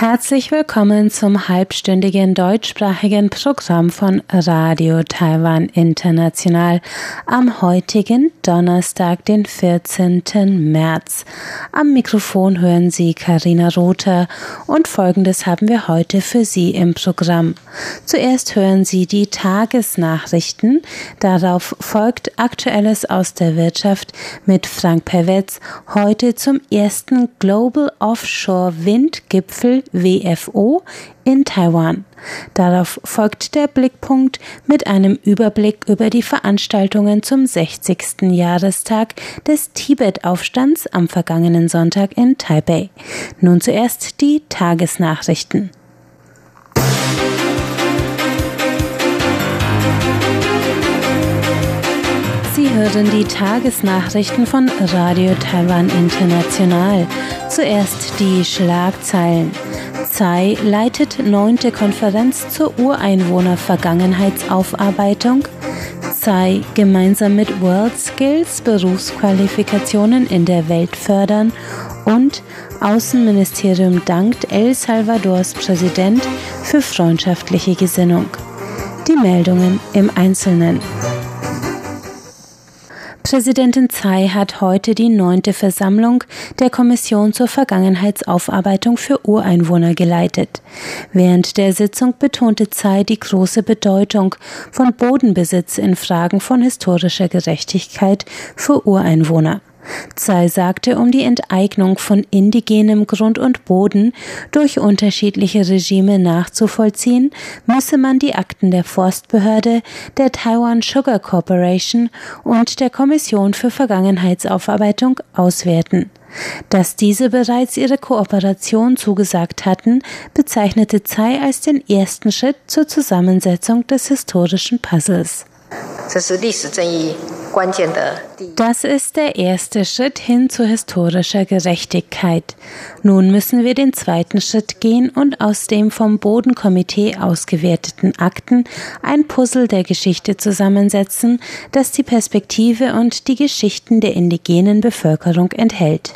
Herzlich willkommen zum halbstündigen deutschsprachigen Programm von Radio Taiwan International am heutigen Donnerstag, den 14. März. Am Mikrofon hören Sie Karina Rother und folgendes haben wir heute für Sie im Programm. Zuerst hören Sie die Tagesnachrichten, darauf folgt Aktuelles aus der Wirtschaft mit Frank Perwetz heute zum ersten Global Offshore Windgipfel WFO in Taiwan. Darauf folgt der Blickpunkt mit einem Überblick über die Veranstaltungen zum 60. Jahrestag des Tibet-Aufstands am vergangenen Sonntag in Taipei. Nun zuerst die Tagesnachrichten. Sie hören die Tagesnachrichten von Radio Taiwan International. Zuerst die Schlagzeilen. Tsai leitet neunte Konferenz zur Ureinwohner-Vergangenheitsaufarbeitung. Tsai gemeinsam mit World Skills Berufsqualifikationen in der Welt fördern und Außenministerium dankt El Salvadors Präsident für freundschaftliche Gesinnung. Die Meldungen im Einzelnen. Präsidentin Tsai hat heute die neunte Versammlung der Kommission zur Vergangenheitsaufarbeitung für Ureinwohner geleitet. Während der Sitzung betonte Tsai die große Bedeutung von Bodenbesitz in Fragen von historischer Gerechtigkeit für Ureinwohner. Tsai sagte, um die Enteignung von indigenem Grund und Boden durch unterschiedliche Regime nachzuvollziehen, müsse man die Akten der Forstbehörde, der Taiwan Sugar Corporation und der Kommission für Vergangenheitsaufarbeitung auswerten. Dass diese bereits ihre Kooperation zugesagt hatten, bezeichnete Tsai als den ersten Schritt zur Zusammensetzung des historischen Puzzles. Das ist der erste Schritt hin zu historischer Gerechtigkeit. Nun müssen wir den zweiten Schritt gehen und aus dem vom Bodenkomitee ausgewerteten Akten ein Puzzle der Geschichte zusammensetzen, das die Perspektive und die Geschichten der indigenen Bevölkerung enthält.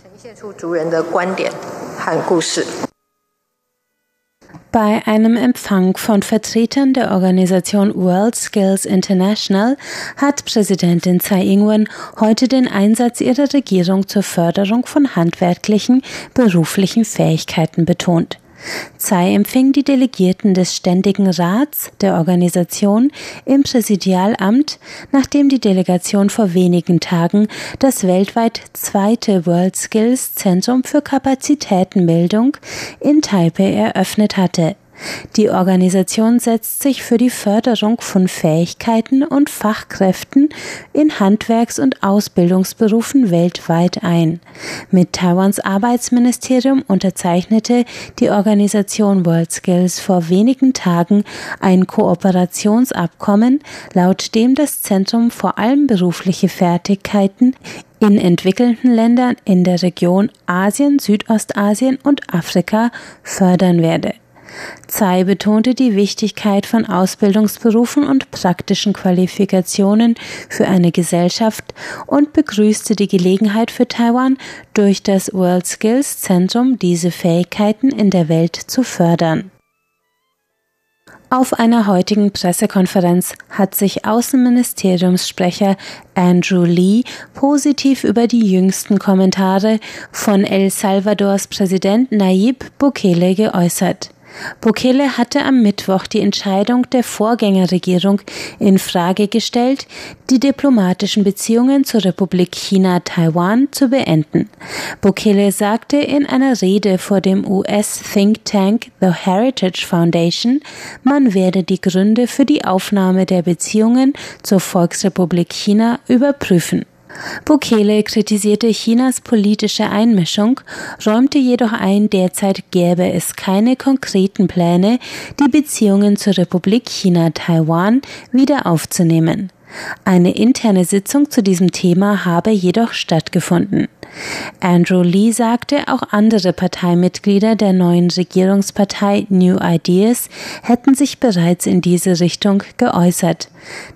Bei einem Empfang von Vertretern der Organisation World Skills International hat Präsidentin Tsai Ing-wen heute den Einsatz ihrer Regierung zur Förderung von handwerklichen, beruflichen Fähigkeiten betont. Tsai empfing die Delegierten des Ständigen Rats der Organisation im Präsidialamt, nachdem die Delegation vor wenigen Tagen das weltweit zweite World Skills Zentrum für Kapazitätenbildung in Taipei eröffnet hatte. Die Organisation setzt sich für die Förderung von Fähigkeiten und Fachkräften in Handwerks- und Ausbildungsberufen weltweit ein. Mit Taiwans Arbeitsministerium unterzeichnete die Organisation World Skills vor wenigen Tagen ein Kooperationsabkommen, laut dem das Zentrum vor allem berufliche Fertigkeiten in entwickelnden Ländern in der Region Asien, Südostasien und Afrika fördern werde. Tsai betonte die Wichtigkeit von Ausbildungsberufen und praktischen Qualifikationen für eine Gesellschaft und begrüßte die Gelegenheit für Taiwan, durch das World Skills Zentrum diese Fähigkeiten in der Welt zu fördern. Auf einer heutigen Pressekonferenz hat sich Außenministeriumssprecher Andrew Lee positiv über die jüngsten Kommentare von El Salvadors Präsident Nayib Bukele geäußert. Bukele hatte am Mittwoch die Entscheidung der Vorgängerregierung in Frage gestellt, die diplomatischen Beziehungen zur Republik China Taiwan zu beenden. Bukele sagte in einer Rede vor dem US Think Tank The Heritage Foundation, man werde die Gründe für die Aufnahme der Beziehungen zur Volksrepublik China überprüfen. Bukele kritisierte Chinas politische Einmischung, räumte jedoch ein, derzeit gäbe es keine konkreten Pläne, die Beziehungen zur Republik China Taiwan wieder aufzunehmen. Eine interne Sitzung zu diesem Thema habe jedoch stattgefunden. Andrew Lee sagte, auch andere Parteimitglieder der neuen Regierungspartei New Ideas hätten sich bereits in diese Richtung geäußert.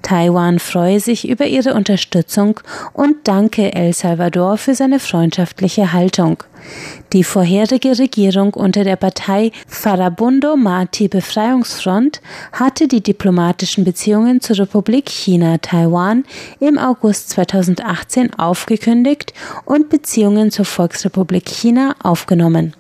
Taiwan freue sich über ihre Unterstützung und danke El Salvador für seine freundschaftliche Haltung. Die vorherige Regierung unter der Partei Farabundo Mati Befreiungsfront hatte die diplomatischen Beziehungen zur Republik China Taiwan im August 2018 aufgekündigt und Beziehungen zur Volksrepublik China aufgenommen.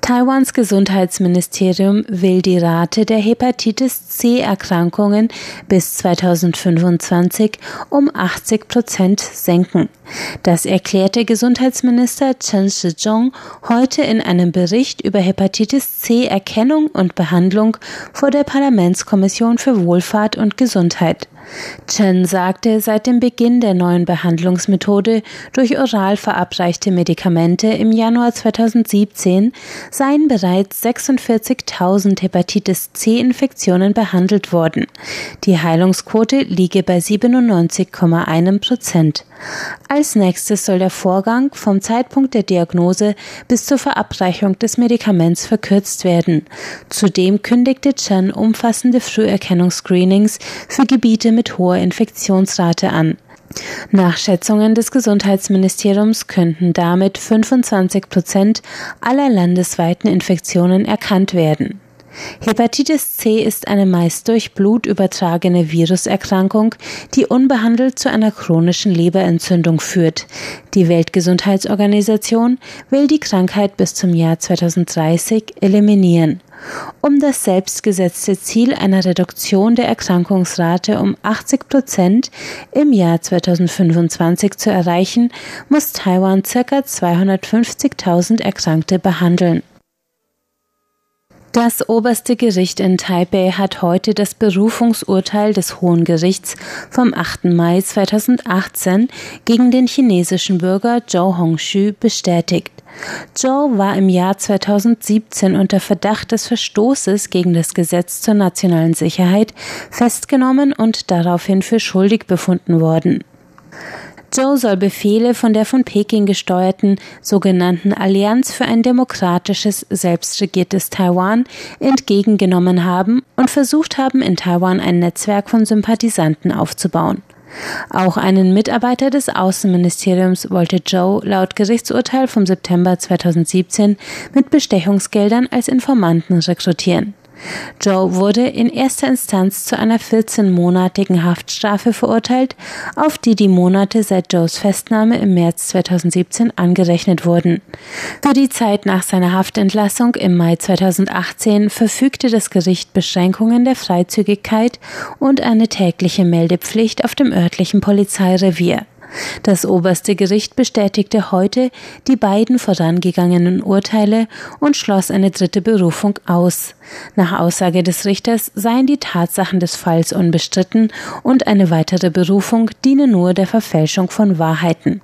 Taiwans Gesundheitsministerium will die Rate der Hepatitis C-Erkrankungen bis 2025 um 80 Prozent senken. Das erklärte Gesundheitsminister Chen Shizhong heute in einem Bericht über Hepatitis C-Erkennung und Behandlung vor der Parlamentskommission für Wohlfahrt und Gesundheit. Chen sagte, seit dem Beginn der neuen Behandlungsmethode durch oral verabreichte Medikamente im Januar 2017 seien bereits 46.000 Hepatitis C-Infektionen behandelt worden. Die Heilungsquote liege bei 97,1 Prozent. Als nächstes soll der Vorgang vom Zeitpunkt der Diagnose bis zur Verabreichung des Medikaments verkürzt werden. Zudem kündigte Chen umfassende Früherkennungsscreenings für Gebiete mit hoher Infektionsrate an. Nach Schätzungen des Gesundheitsministeriums könnten damit 25 Prozent aller landesweiten Infektionen erkannt werden. Hepatitis C ist eine meist durch Blut übertragene Viruserkrankung, die unbehandelt zu einer chronischen Leberentzündung führt. Die Weltgesundheitsorganisation will die Krankheit bis zum Jahr 2030 eliminieren. Um das selbstgesetzte Ziel einer Reduktion der Erkrankungsrate um 80 Prozent im Jahr 2025 zu erreichen, muss Taiwan ca. 250.000 Erkrankte behandeln. Das oberste Gericht in Taipei hat heute das Berufungsurteil des Hohen Gerichts vom 8. Mai 2018 gegen den chinesischen Bürger Zhou Hongxu bestätigt. Zhou war im Jahr 2017 unter Verdacht des Verstoßes gegen das Gesetz zur nationalen Sicherheit festgenommen und daraufhin für schuldig befunden worden. Zhou soll Befehle von der von Peking gesteuerten sogenannten Allianz für ein demokratisches, selbstregiertes Taiwan entgegengenommen haben und versucht haben, in Taiwan ein Netzwerk von Sympathisanten aufzubauen. Auch einen Mitarbeiter des Außenministeriums wollte Zhou laut Gerichtsurteil vom September 2017 mit Bestechungsgeldern als Informanten rekrutieren. Joe wurde in erster Instanz zu einer 14-monatigen Haftstrafe verurteilt, auf die die Monate seit Joes Festnahme im März 2017 angerechnet wurden. Für die Zeit nach seiner Haftentlassung im Mai 2018 verfügte das Gericht Beschränkungen der Freizügigkeit und eine tägliche Meldepflicht auf dem örtlichen Polizeirevier. Das oberste Gericht bestätigte heute die beiden vorangegangenen Urteile und schloss eine dritte Berufung aus. Nach Aussage des Richters seien die Tatsachen des Falls unbestritten und eine weitere Berufung diene nur der Verfälschung von Wahrheiten.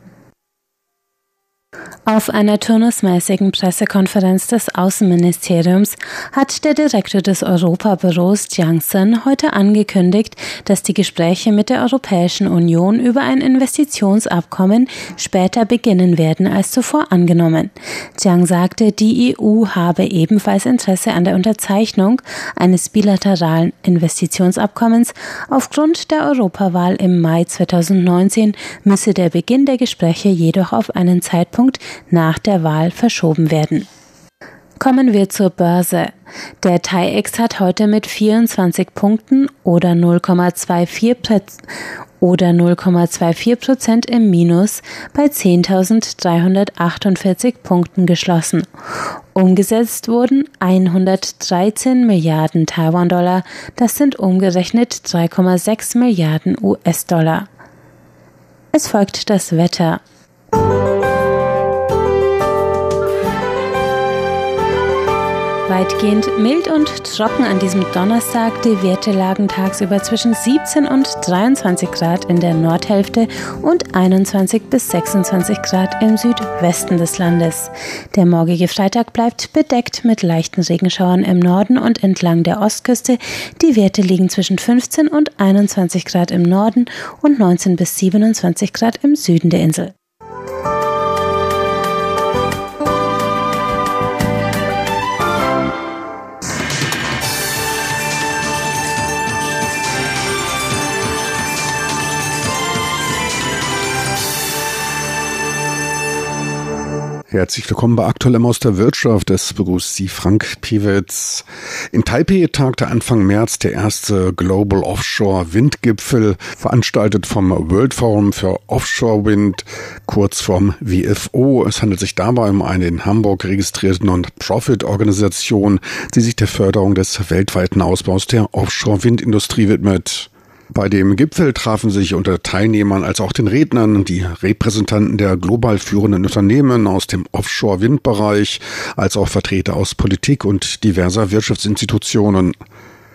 Auf einer turnusmäßigen Pressekonferenz des Außenministeriums hat der Direktor des Europabüros Jiangsen heute angekündigt, dass die Gespräche mit der Europäischen Union über ein Investitionsabkommen später beginnen werden als zuvor angenommen. Jiang sagte, die EU habe ebenfalls Interesse an der Unterzeichnung eines bilateralen Investitionsabkommens. Aufgrund der Europawahl im Mai 2019 müsse der Beginn der Gespräche jedoch auf einen Zeitpunkt nach der Wahl verschoben werden. Kommen wir zur Börse. Der TAIEX hat heute mit 24 Punkten oder 0,24 oder 0,24 Prozent im Minus bei 10.348 Punkten geschlossen. Umgesetzt wurden 113 Milliarden Taiwan-Dollar, das sind umgerechnet 3,6 Milliarden US-Dollar. Es folgt das Wetter. Weitgehend mild und trocken an diesem Donnerstag. Die Werte lagen tagsüber zwischen 17 und 23 Grad in der Nordhälfte und 21 bis 26 Grad im Südwesten des Landes. Der morgige Freitag bleibt bedeckt mit leichten Regenschauern im Norden und entlang der Ostküste. Die Werte liegen zwischen 15 und 21 Grad im Norden und 19 bis 27 Grad im Süden der Insel. Herzlich willkommen bei Aktuellem aus der Wirtschaft. Es begrüßt Sie Frank Piewitz. In Taipei tagte Anfang März der erste Global Offshore Windgipfel, veranstaltet vom World Forum für Offshore Wind, kurz vom WFO. Es handelt sich dabei um eine in Hamburg registrierte Non-Profit-Organisation, die sich der Förderung des weltweiten Ausbaus der Offshore-Windindustrie widmet. Bei dem Gipfel trafen sich unter Teilnehmern als auch den Rednern die Repräsentanten der global führenden Unternehmen aus dem Offshore-Windbereich, als auch Vertreter aus Politik und diverser Wirtschaftsinstitutionen.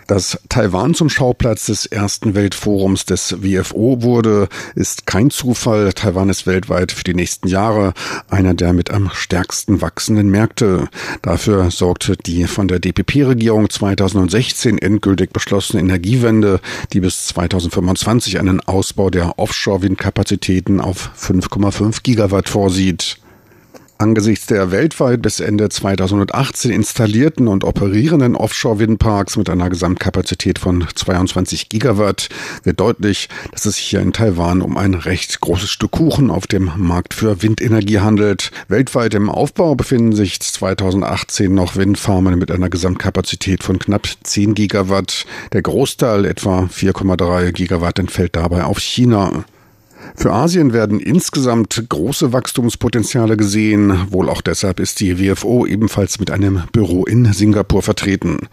Dass Taiwan zum Schauplatz des ersten Weltforums des WFO wurde, ist kein Zufall. Taiwan ist weltweit für die nächsten Jahre einer der mit am stärksten wachsenden Märkte. Dafür sorgte die von der DPP-Regierung 2016 endgültig beschlossene Energiewende, die bis 2025 einen Ausbau der Offshore-Windkapazitäten auf 5,5 Gigawatt vorsieht. Angesichts der weltweit bis Ende 2018 installierten und operierenden Offshore-Windparks mit einer Gesamtkapazität von 22 Gigawatt wird deutlich, dass es sich hier in Taiwan um ein recht großes Stück Kuchen auf dem Markt für Windenergie handelt. Weltweit im Aufbau befinden sich 2018 noch Windfarmen mit einer Gesamtkapazität von knapp 10 Gigawatt. Der Großteil, etwa 4,3 Gigawatt, entfällt dabei auf China. Für Asien werden insgesamt große Wachstumspotenziale gesehen. Wohl auch deshalb ist die WFO ebenfalls mit einem Büro in Singapur vertreten.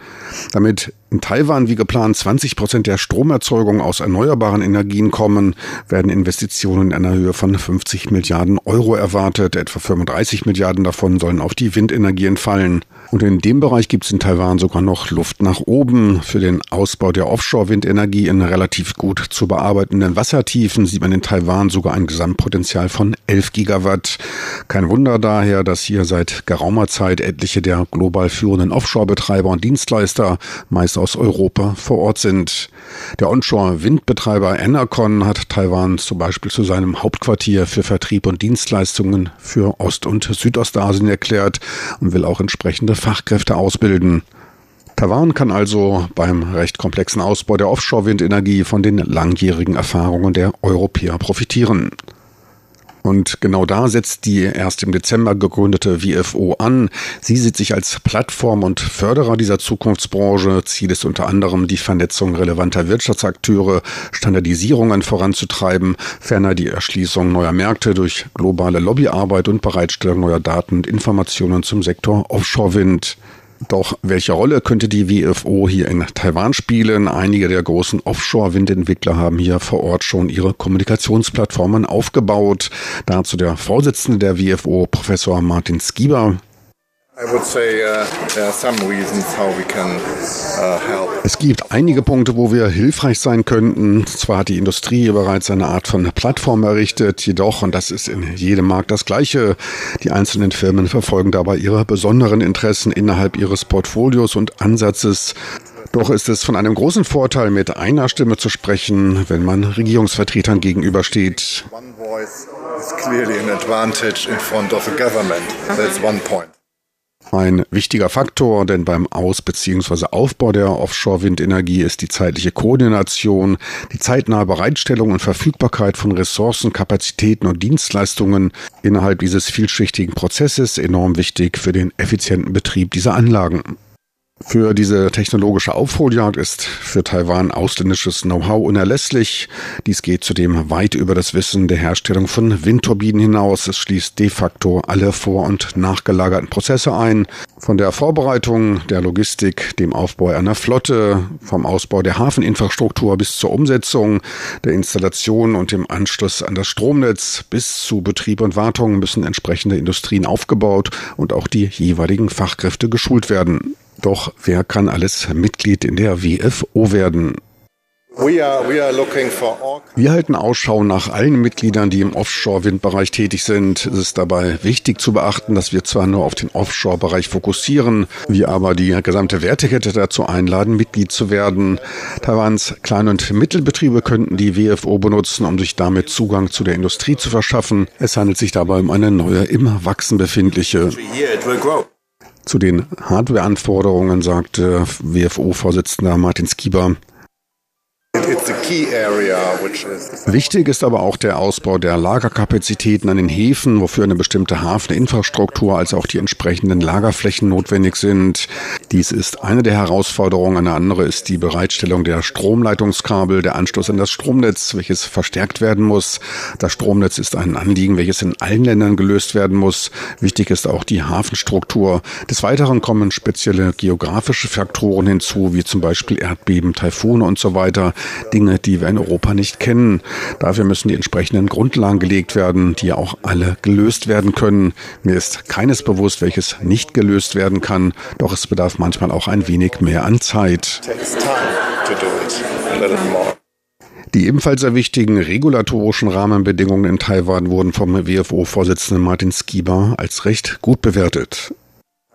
Damit in Taiwan wie geplant 20 Prozent der Stromerzeugung aus erneuerbaren Energien kommen, werden Investitionen in einer Höhe von 50 Milliarden Euro erwartet. Etwa 35 Milliarden davon sollen auf die Windenergie entfallen. Und in dem Bereich gibt es in Taiwan sogar noch Luft nach oben. Für den Ausbau der Offshore-Windenergie in relativ gut zu bearbeitenden Wassertiefen sieht man in Taiwan sogar ein Gesamtpotenzial von 11 Gigawatt. Kein Wunder daher, dass hier seit geraumer Zeit etliche der global führenden Offshore-Betreiber und Dienstleister meist aus Europa vor Ort sind. Der Onshore-Windbetreiber Enercon hat Taiwan zum Beispiel zu seinem Hauptquartier für Vertrieb und Dienstleistungen für Ost- und Südostasien erklärt und will auch entsprechende Fachkräfte ausbilden. Taiwan kann also beim recht komplexen Ausbau der Offshore-Windenergie von den langjährigen Erfahrungen der Europäer profitieren. Und genau da setzt die erst im Dezember gegründete WFO an. Sie sieht sich als Plattform und Förderer dieser Zukunftsbranche. Ziel ist unter anderem die Vernetzung relevanter Wirtschaftsakteure, Standardisierungen voranzutreiben, ferner die Erschließung neuer Märkte durch globale Lobbyarbeit und Bereitstellung neuer Daten und Informationen zum Sektor Offshore-Wind. Doch welche Rolle könnte die WFO hier in Taiwan spielen? Einige der großen Offshore-Windentwickler haben hier vor Ort schon ihre Kommunikationsplattformen aufgebaut. Dazu der Vorsitzende der WFO, Professor Martin Skieber. Uh, uh, es gibt einige Punkte, wo wir hilfreich sein könnten. Zwar hat die Industrie bereits eine Art von Plattform errichtet, jedoch, und das ist in jedem Markt das Gleiche, die einzelnen Firmen verfolgen dabei ihre besonderen Interessen innerhalb ihres Portfolios und Ansatzes. Doch ist es von einem großen Vorteil, mit einer Stimme zu sprechen, wenn man Regierungsvertretern gegenübersteht. One voice is clearly an advantage in front of a government. That's one point. Ein wichtiger Faktor, denn beim Aus- bzw. Aufbau der Offshore-Windenergie ist die zeitliche Koordination, die zeitnahe Bereitstellung und Verfügbarkeit von Ressourcen, Kapazitäten und Dienstleistungen innerhalb dieses vielschichtigen Prozesses enorm wichtig für den effizienten Betrieb dieser Anlagen. Für diese technologische Aufholjagd ist für Taiwan ausländisches Know-how unerlässlich. Dies geht zudem weit über das Wissen der Herstellung von Windturbinen hinaus. Es schließt de facto alle vor- und nachgelagerten Prozesse ein. Von der Vorbereitung, der Logistik, dem Aufbau einer Flotte, vom Ausbau der Hafeninfrastruktur bis zur Umsetzung, der Installation und dem Anschluss an das Stromnetz bis zu Betrieb und Wartung müssen entsprechende Industrien aufgebaut und auch die jeweiligen Fachkräfte geschult werden. Doch wer kann alles Mitglied in der WFO werden? Wir halten Ausschau nach allen Mitgliedern, die im Offshore-Windbereich tätig sind. Es ist dabei wichtig zu beachten, dass wir zwar nur auf den Offshore-Bereich fokussieren, wir aber die gesamte Wertekette dazu einladen, Mitglied zu werden. Taiwans Klein- und Mittelbetriebe könnten die WFO benutzen, um sich damit Zugang zu der Industrie zu verschaffen. Es handelt sich dabei um eine neue, im Wachsen befindliche. Zu den Hardware-Anforderungen sagte WFO-Vorsitzender Martin Skieber, Wichtig ist aber auch der Ausbau der Lagerkapazitäten an den Häfen, wofür eine bestimmte Hafeninfrastruktur als auch die entsprechenden Lagerflächen notwendig sind. Dies ist eine der Herausforderungen. Eine andere ist die Bereitstellung der Stromleitungskabel, der Anschluss an das Stromnetz, welches verstärkt werden muss. Das Stromnetz ist ein Anliegen, welches in allen Ländern gelöst werden muss. Wichtig ist auch die Hafenstruktur. Des Weiteren kommen spezielle geografische Faktoren hinzu, wie zum Beispiel Erdbeben, Taifune und so weiter. Dinge, die wir in Europa nicht kennen. Dafür müssen die entsprechenden Grundlagen gelegt werden, die auch alle gelöst werden können. Mir ist keines bewusst, welches nicht gelöst werden kann, doch es bedarf manchmal auch ein wenig mehr an Zeit. Die ebenfalls sehr wichtigen regulatorischen Rahmenbedingungen in Taiwan wurden vom WFO-Vorsitzenden Martin Skiba als recht gut bewertet.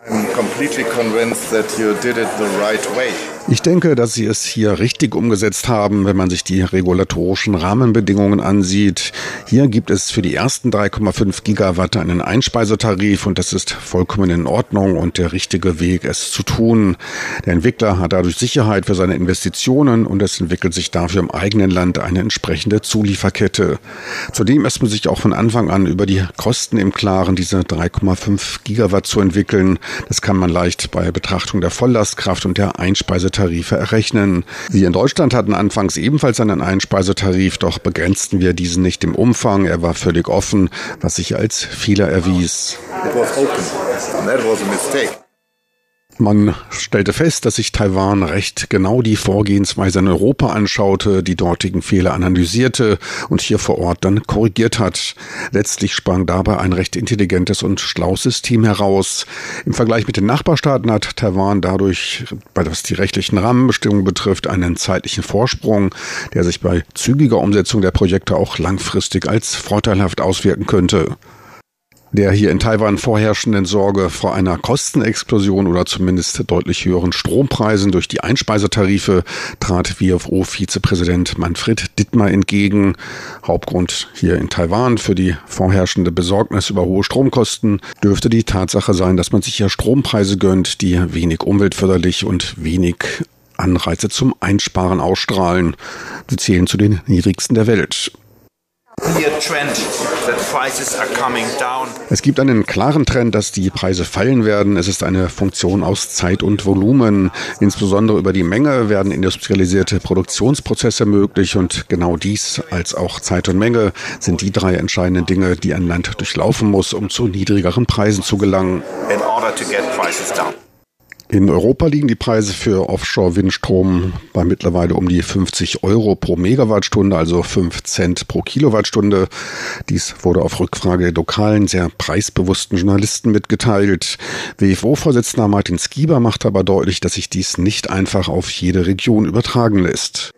I'm completely convinced that you did it the right way. Ich denke, dass Sie es hier richtig umgesetzt haben, wenn man sich die regulatorischen Rahmenbedingungen ansieht. Hier gibt es für die ersten 3,5 Gigawatt einen Einspeisetarif und das ist vollkommen in Ordnung und der richtige Weg, es zu tun. Der Entwickler hat dadurch Sicherheit für seine Investitionen und es entwickelt sich dafür im eigenen Land eine entsprechende Zulieferkette. Zudem ist man sich auch von Anfang an über die Kosten im Klaren, diese 3,5 Gigawatt zu entwickeln. Das kann man leicht bei Betrachtung der Volllastkraft und der Einspeisetarife Tarife errechnen. Wir in Deutschland hatten anfangs ebenfalls einen Einspeisetarif, doch begrenzten wir diesen nicht im Umfang. Er war völlig offen, was sich als Fehler erwies. It was open. That was a mistake. Man stellte fest, dass sich Taiwan recht genau die Vorgehensweise in Europa anschaute, die dortigen Fehler analysierte und hier vor Ort dann korrigiert hat. Letztlich sprang dabei ein recht intelligentes und schlaues System heraus. Im Vergleich mit den Nachbarstaaten hat Taiwan dadurch, was die rechtlichen Rahmenbestimmungen betrifft, einen zeitlichen Vorsprung, der sich bei zügiger Umsetzung der Projekte auch langfristig als vorteilhaft auswirken könnte der hier in Taiwan vorherrschenden Sorge vor einer Kostenexplosion oder zumindest deutlich höheren Strompreisen durch die Einspeisetarife trat WFO-Vizepräsident Manfred Dittmar entgegen. Hauptgrund hier in Taiwan für die vorherrschende Besorgnis über hohe Stromkosten dürfte die Tatsache sein, dass man sich ja Strompreise gönnt, die wenig umweltförderlich und wenig Anreize zum Einsparen ausstrahlen. Sie zählen zu den niedrigsten der Welt. Es gibt einen klaren Trend, dass die Preise fallen werden. Es ist eine Funktion aus Zeit und Volumen. Insbesondere über die Menge werden industrialisierte Produktionsprozesse möglich und genau dies als auch Zeit und Menge sind die drei entscheidenden Dinge, die ein Land durchlaufen muss, um zu niedrigeren Preisen zu gelangen. In order to get prices down. In Europa liegen die Preise für Offshore-Windstrom bei mittlerweile um die 50 Euro pro Megawattstunde, also 5 Cent pro Kilowattstunde. Dies wurde auf Rückfrage der lokalen, sehr preisbewussten Journalisten mitgeteilt. WFO-Vorsitzender Martin Skieber macht aber deutlich, dass sich dies nicht einfach auf jede Region übertragen lässt.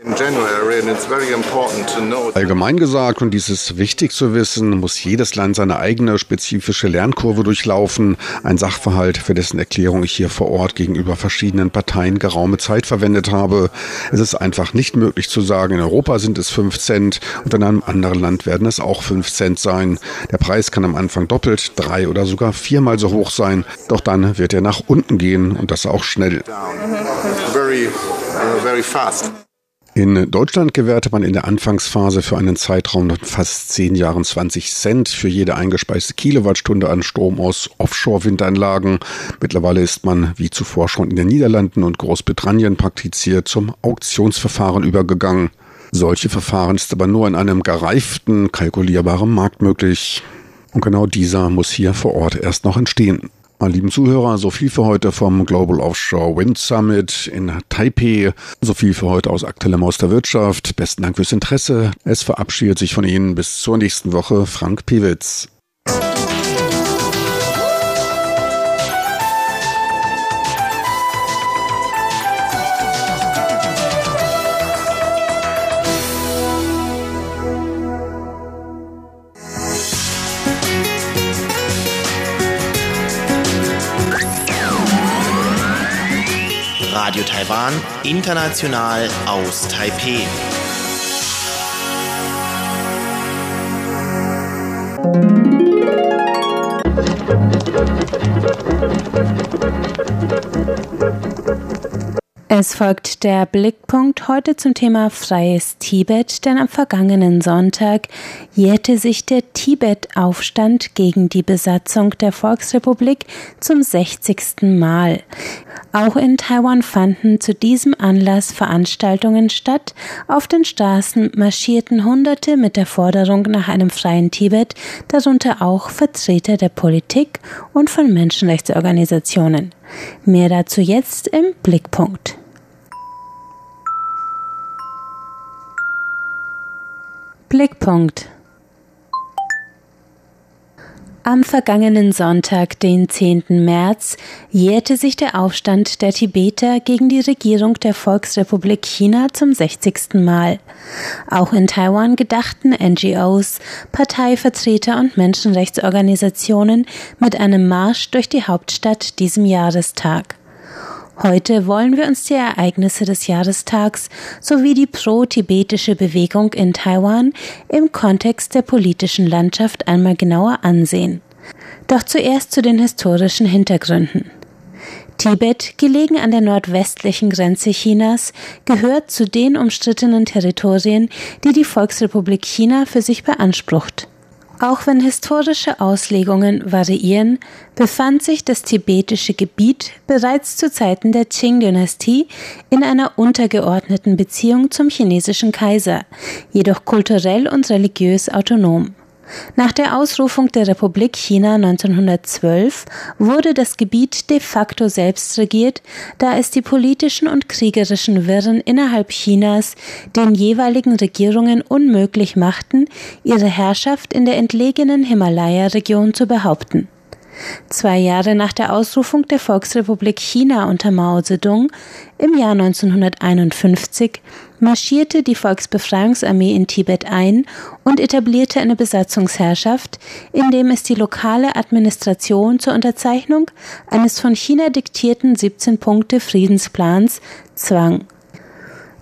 Allgemein gesagt, und dies ist wichtig zu wissen, muss jedes Land seine eigene spezifische Lernkurve durchlaufen. Ein Sachverhalt, für dessen Erklärung ich hier vor Ort gegenüber verschiedenen Parteien geraume Zeit verwendet habe. Es ist einfach nicht möglich zu sagen, in Europa sind es 5 Cent und in einem anderen Land werden es auch 5 Cent sein. Der Preis kann am Anfang doppelt, drei oder sogar viermal so hoch sein, doch dann wird er nach unten gehen und das auch schnell. Very, uh, very fast. In Deutschland gewährte man in der Anfangsphase für einen Zeitraum von fast zehn Jahren 20 Cent für jede eingespeiste Kilowattstunde an Strom aus Offshore-Windanlagen. Mittlerweile ist man, wie zuvor schon in den Niederlanden und Großbritannien praktiziert, zum Auktionsverfahren übergegangen. Solche Verfahren ist aber nur in einem gereiften, kalkulierbaren Markt möglich. Und genau dieser muss hier vor Ort erst noch entstehen. Meine lieben Zuhörer, so viel für heute vom Global Offshore Wind Summit in Taipei. So viel für heute aus aktuellem aus der Wirtschaft. Besten Dank fürs Interesse. Es verabschiedet sich von Ihnen bis zur nächsten Woche Frank Piewitz. Radio Taiwan, international aus Taipeh. Es folgt der Blickpunkt heute zum Thema Freies Tibet, denn am vergangenen Sonntag jährte sich der Tibet-Aufstand gegen die Besatzung der Volksrepublik zum 60. Mal. Auch in Taiwan fanden zu diesem Anlass Veranstaltungen statt. Auf den Straßen marschierten Hunderte mit der Forderung nach einem freien Tibet, darunter auch Vertreter der Politik und von Menschenrechtsorganisationen. Mehr dazu jetzt im Blickpunkt. Blickpunkt am vergangenen Sonntag, den 10. März, jährte sich der Aufstand der Tibeter gegen die Regierung der Volksrepublik China zum 60. Mal. Auch in Taiwan gedachten NGOs, Parteivertreter und Menschenrechtsorganisationen mit einem Marsch durch die Hauptstadt diesem Jahrestag. Heute wollen wir uns die Ereignisse des Jahrestags sowie die pro-tibetische Bewegung in Taiwan im Kontext der politischen Landschaft einmal genauer ansehen. Doch zuerst zu den historischen Hintergründen. Tibet, gelegen an der nordwestlichen Grenze Chinas, gehört zu den umstrittenen Territorien, die die Volksrepublik China für sich beansprucht. Auch wenn historische Auslegungen variieren, befand sich das tibetische Gebiet bereits zu Zeiten der Qing-Dynastie in einer untergeordneten Beziehung zum chinesischen Kaiser, jedoch kulturell und religiös autonom. Nach der Ausrufung der Republik China 1912 wurde das Gebiet de facto selbst regiert, da es die politischen und kriegerischen Wirren innerhalb Chinas den jeweiligen Regierungen unmöglich machten, ihre Herrschaft in der entlegenen Himalaya-Region zu behaupten. Zwei Jahre nach der Ausrufung der Volksrepublik China unter Mao Zedong im Jahr 1951 marschierte die Volksbefreiungsarmee in Tibet ein und etablierte eine Besatzungsherrschaft, indem es die lokale Administration zur Unterzeichnung eines von China diktierten 17 Punkte Friedensplans zwang.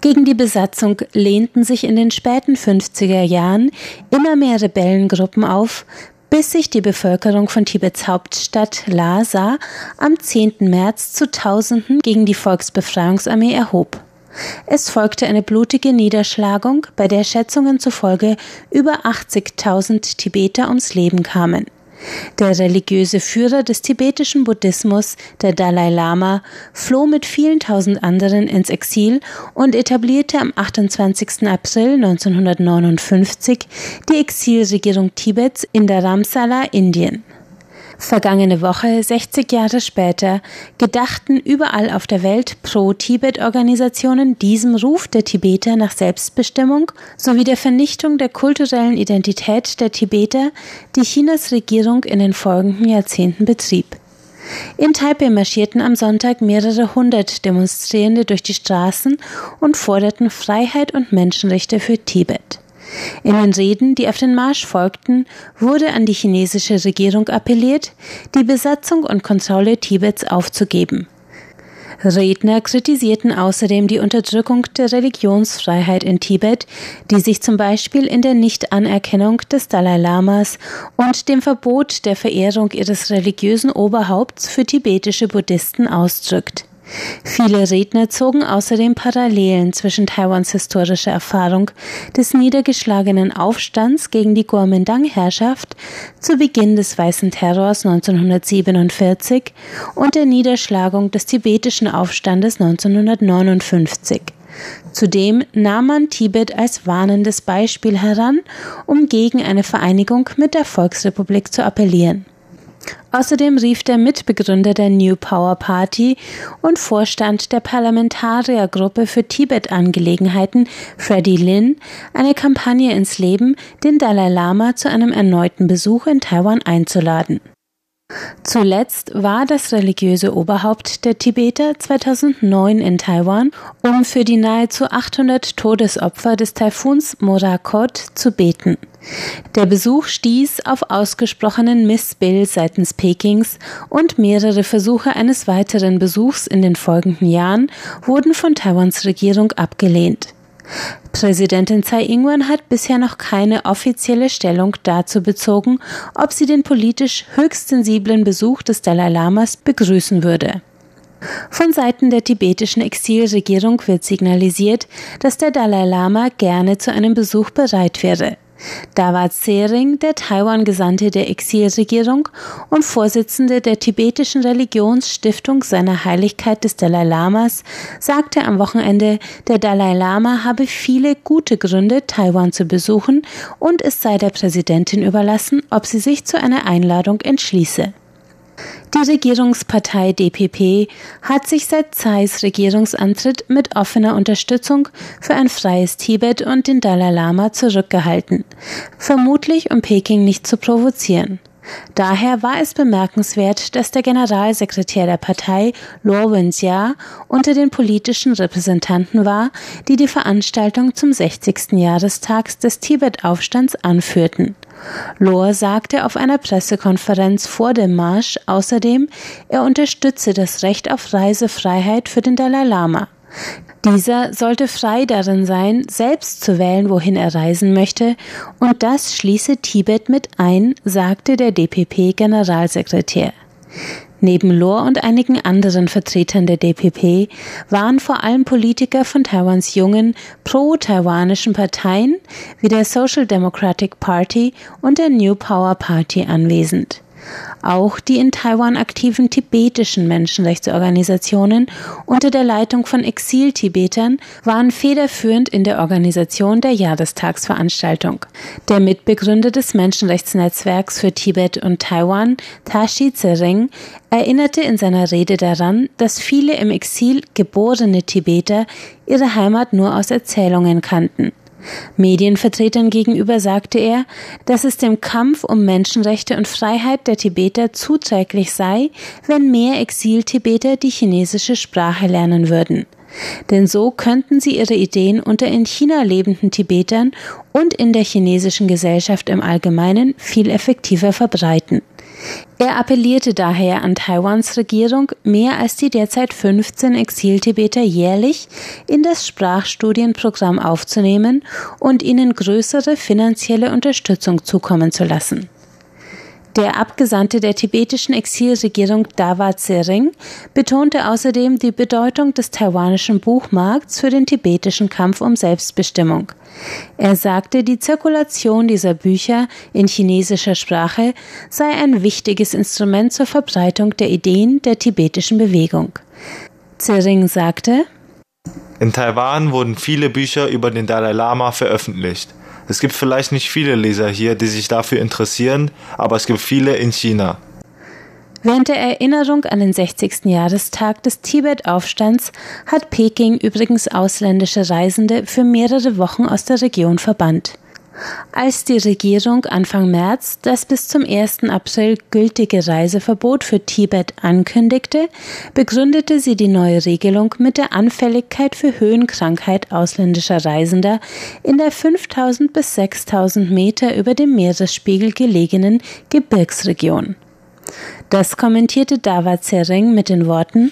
Gegen die Besatzung lehnten sich in den späten 50er Jahren immer mehr Rebellengruppen auf, bis sich die Bevölkerung von Tibets Hauptstadt Lhasa am 10. März zu Tausenden gegen die Volksbefreiungsarmee erhob. Es folgte eine blutige Niederschlagung, bei der Schätzungen zufolge über 80.000 Tibeter ums Leben kamen. Der religiöse Führer des tibetischen Buddhismus, der Dalai Lama, floh mit vielen tausend anderen ins Exil und etablierte am 28. April 1959 die Exilregierung Tibets in Dharamsala, Indien. Vergangene Woche, 60 Jahre später, gedachten überall auf der Welt Pro-Tibet-Organisationen diesem Ruf der Tibeter nach Selbstbestimmung sowie der Vernichtung der kulturellen Identität der Tibeter, die Chinas Regierung in den folgenden Jahrzehnten betrieb. In Taipei marschierten am Sonntag mehrere hundert Demonstrierende durch die Straßen und forderten Freiheit und Menschenrechte für Tibet. In den Reden, die auf den Marsch folgten, wurde an die chinesische Regierung appelliert, die Besatzung und Kontrolle Tibets aufzugeben. Redner kritisierten außerdem die Unterdrückung der Religionsfreiheit in Tibet, die sich zum Beispiel in der Nichtanerkennung des Dalai Lamas und dem Verbot der Verehrung ihres religiösen Oberhaupts für tibetische Buddhisten ausdrückt. Viele Redner zogen außerdem Parallelen zwischen Taiwans historischer Erfahrung des niedergeschlagenen Aufstands gegen die Kuomintang-Herrschaft zu Beginn des Weißen Terrors 1947 und der Niederschlagung des tibetischen Aufstandes 1959. Zudem nahm man Tibet als warnendes Beispiel heran, um gegen eine Vereinigung mit der Volksrepublik zu appellieren. Außerdem rief der Mitbegründer der New Power Party und Vorstand der Parlamentariergruppe für Tibet-Angelegenheiten, Freddie Lin, eine Kampagne ins Leben, den Dalai Lama zu einem erneuten Besuch in Taiwan einzuladen. Zuletzt war das religiöse Oberhaupt der Tibeter 2009 in Taiwan, um für die nahezu 800 Todesopfer des Taifuns Morakot zu beten. Der Besuch stieß auf ausgesprochenen Missbill seitens Pekings und mehrere Versuche eines weiteren Besuchs in den folgenden Jahren wurden von Taiwans Regierung abgelehnt. Präsidentin Tsai Ing-wen hat bisher noch keine offizielle Stellung dazu bezogen, ob sie den politisch höchst sensiblen Besuch des Dalai Lamas begrüßen würde. Von Seiten der tibetischen Exilregierung wird signalisiert, dass der Dalai Lama gerne zu einem Besuch bereit wäre. Dawat Sering, der Taiwan-Gesandte der Exilregierung und Vorsitzende der tibetischen Religionsstiftung seiner Heiligkeit des Dalai Lamas, sagte am Wochenende, der Dalai Lama habe viele gute Gründe, Taiwan zu besuchen und es sei der Präsidentin überlassen, ob sie sich zu einer Einladung entschließe. Die Regierungspartei DPP hat sich seit Tsais Regierungsantritt mit offener Unterstützung für ein freies Tibet und den Dalai Lama zurückgehalten, vermutlich um Peking nicht zu provozieren. Daher war es bemerkenswert, dass der Generalsekretär der Partei, Luo Wenjia, unter den politischen Repräsentanten war, die die Veranstaltung zum 60. Jahrestag des Tibet-Aufstands anführten. Lohr sagte auf einer Pressekonferenz vor dem Marsch außerdem, er unterstütze das Recht auf Reisefreiheit für den Dalai Lama. Dieser sollte frei darin sein, selbst zu wählen, wohin er reisen möchte, und das schließe Tibet mit ein, sagte der DPP-Generalsekretär. Neben Lohr und einigen anderen Vertretern der DPP waren vor allem Politiker von Taiwans jungen pro-taiwanischen Parteien wie der Social Democratic Party und der New Power Party anwesend. Auch die in Taiwan aktiven tibetischen Menschenrechtsorganisationen unter der Leitung von Exil-Tibetern waren federführend in der Organisation der Jahrestagsveranstaltung. Der Mitbegründer des Menschenrechtsnetzwerks für Tibet und Taiwan, Tashi Tsering, erinnerte in seiner Rede daran, dass viele im Exil geborene Tibeter ihre Heimat nur aus Erzählungen kannten. Medienvertretern gegenüber sagte er, dass es dem Kampf um Menschenrechte und Freiheit der Tibeter zuträglich sei, wenn mehr Exil-Tibeter die chinesische Sprache lernen würden. Denn so könnten sie ihre Ideen unter in China lebenden Tibetern und in der chinesischen Gesellschaft im Allgemeinen viel effektiver verbreiten. Er appellierte daher an Taiwans Regierung, mehr als die derzeit 15 Exiltibeter jährlich in das Sprachstudienprogramm aufzunehmen und ihnen größere finanzielle Unterstützung zukommen zu lassen. Der Abgesandte der tibetischen Exilregierung Dawa Tsering betonte außerdem die Bedeutung des taiwanischen Buchmarkts für den tibetischen Kampf um Selbstbestimmung. Er sagte, die Zirkulation dieser Bücher in chinesischer Sprache sei ein wichtiges Instrument zur Verbreitung der Ideen der tibetischen Bewegung. Tsering sagte, in Taiwan wurden viele Bücher über den Dalai Lama veröffentlicht. Es gibt vielleicht nicht viele Leser hier, die sich dafür interessieren, aber es gibt viele in China. Während der Erinnerung an den 60. Jahrestag des Tibet-Aufstands hat Peking übrigens ausländische Reisende für mehrere Wochen aus der Region verbannt. Als die Regierung Anfang März das bis zum 1. April gültige Reiseverbot für Tibet ankündigte, begründete sie die neue Regelung mit der Anfälligkeit für Höhenkrankheit ausländischer Reisender in der 5000 bis 6000 Meter über dem Meeresspiegel gelegenen Gebirgsregion. Das kommentierte Dawa Zering mit den Worten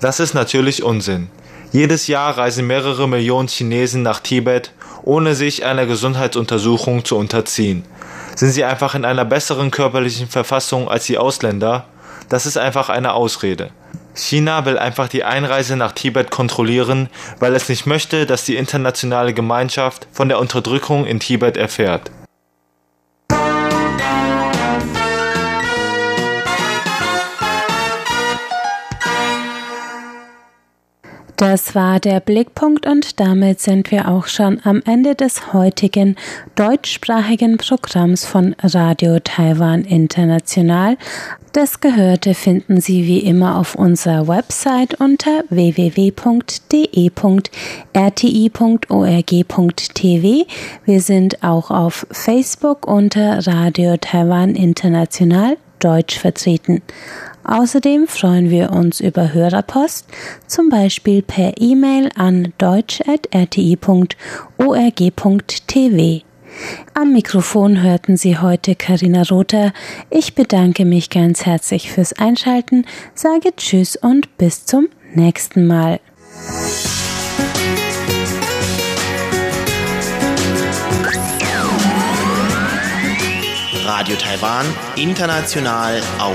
Das ist natürlich Unsinn. Jedes Jahr reisen mehrere Millionen Chinesen nach Tibet, ohne sich einer Gesundheitsuntersuchung zu unterziehen. Sind sie einfach in einer besseren körperlichen Verfassung als die Ausländer? Das ist einfach eine Ausrede. China will einfach die Einreise nach Tibet kontrollieren, weil es nicht möchte, dass die internationale Gemeinschaft von der Unterdrückung in Tibet erfährt. Das war der Blickpunkt und damit sind wir auch schon am Ende des heutigen deutschsprachigen Programms von Radio Taiwan International. Das Gehörte finden Sie wie immer auf unserer Website unter www.de.rti.org.tv. Wir sind auch auf Facebook unter Radio Taiwan International Deutsch vertreten. Außerdem freuen wir uns über Hörerpost, zum Beispiel per E-Mail an deutsch.rti.org.tv. Am Mikrofon hörten Sie heute Karina Rother. Ich bedanke mich ganz herzlich fürs Einschalten, sage Tschüss und bis zum nächsten Mal. Radio Taiwan, international auf